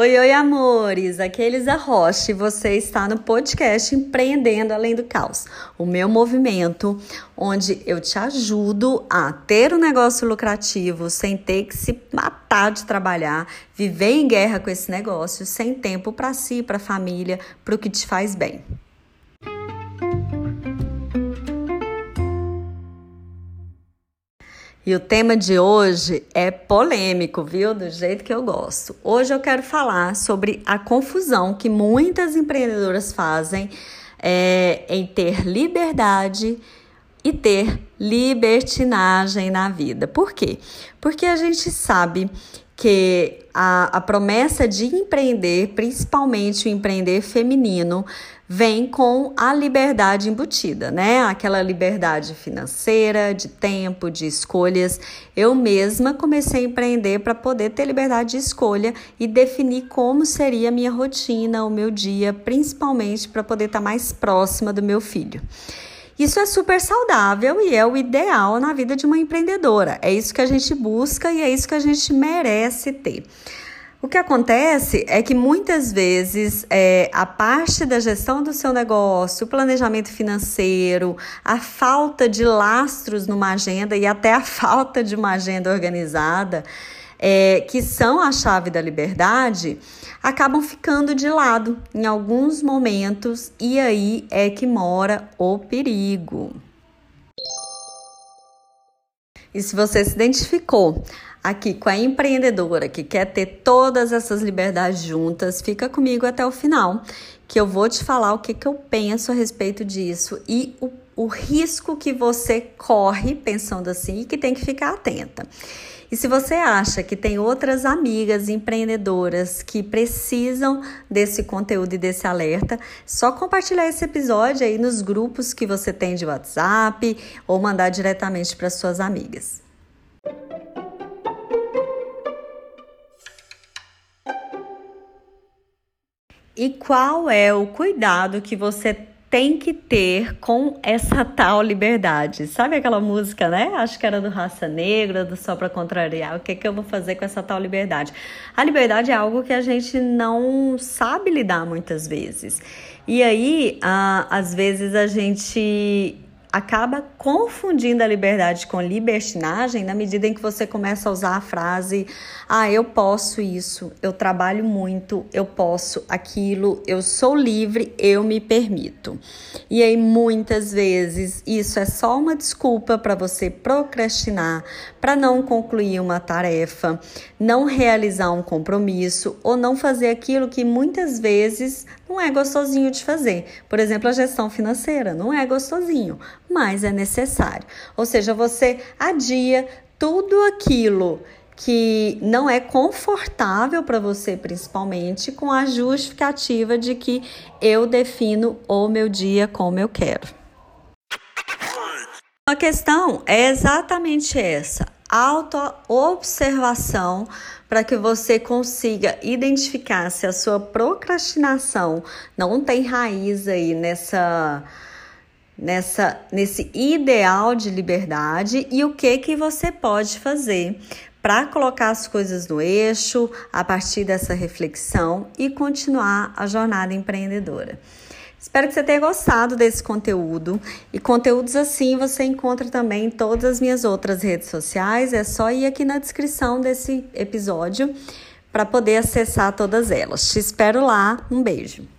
Oi, oi, amores! Aqui é Elisa Rocha e você está no podcast Empreendendo Além do Caos, o meu movimento onde eu te ajudo a ter um negócio lucrativo sem ter que se matar de trabalhar, viver em guerra com esse negócio, sem tempo para si, para a família, para o que te faz bem. E o tema de hoje é polêmico, viu? Do jeito que eu gosto. Hoje eu quero falar sobre a confusão que muitas empreendedoras fazem é, em ter liberdade e ter libertinagem na vida. Por quê? Porque a gente sabe que a, a promessa de empreender, principalmente o empreender feminino, vem com a liberdade embutida, né? Aquela liberdade financeira, de tempo, de escolhas. Eu mesma comecei a empreender para poder ter liberdade de escolha e definir como seria a minha rotina, o meu dia, principalmente para poder estar tá mais próxima do meu filho. Isso é super saudável e é o ideal na vida de uma empreendedora. É isso que a gente busca e é isso que a gente merece ter. O que acontece é que muitas vezes é, a parte da gestão do seu negócio, o planejamento financeiro, a falta de lastros numa agenda e até a falta de uma agenda organizada, é, que são a chave da liberdade, acabam ficando de lado em alguns momentos e aí é que mora o perigo. E se você se identificou aqui com a empreendedora que quer ter todas essas liberdades juntas, fica comigo até o final, que eu vou te falar o que, que eu penso a respeito disso e o, o risco que você corre pensando assim e que tem que ficar atenta. E se você acha que tem outras amigas empreendedoras que precisam desse conteúdo e desse alerta, só compartilhar esse episódio aí nos grupos que você tem de WhatsApp ou mandar diretamente para suas amigas. E qual é o cuidado que você tem que ter com essa tal liberdade? Sabe aquela música, né? Acho que era do Raça Negra, do Só para Contrariar. O que, que eu vou fazer com essa tal liberdade? A liberdade é algo que a gente não sabe lidar muitas vezes. E aí, às vezes, a gente acaba confundindo a liberdade com libertinagem na medida em que você começa a usar a frase: ah, eu posso isso, eu trabalho muito, eu posso aquilo, eu sou livre, eu me permito. E aí muitas vezes isso é só uma desculpa para você procrastinar, para não concluir uma tarefa, não realizar um compromisso ou não fazer aquilo que muitas vezes não é gostosinho de fazer. Por exemplo, a gestão financeira não é gostosinho, mas é necessário. Ou seja, você adia tudo aquilo que não é confortável para você, principalmente, com a justificativa de que eu defino o meu dia como eu quero. A questão é exatamente essa: auto-observação para que você consiga identificar se a sua procrastinação não tem raiz aí nessa nessa nesse ideal de liberdade e o que que você pode fazer para colocar as coisas no eixo a partir dessa reflexão e continuar a jornada empreendedora. Espero que você tenha gostado desse conteúdo. E conteúdos assim você encontra também em todas as minhas outras redes sociais. É só ir aqui na descrição desse episódio para poder acessar todas elas. Te espero lá. Um beijo.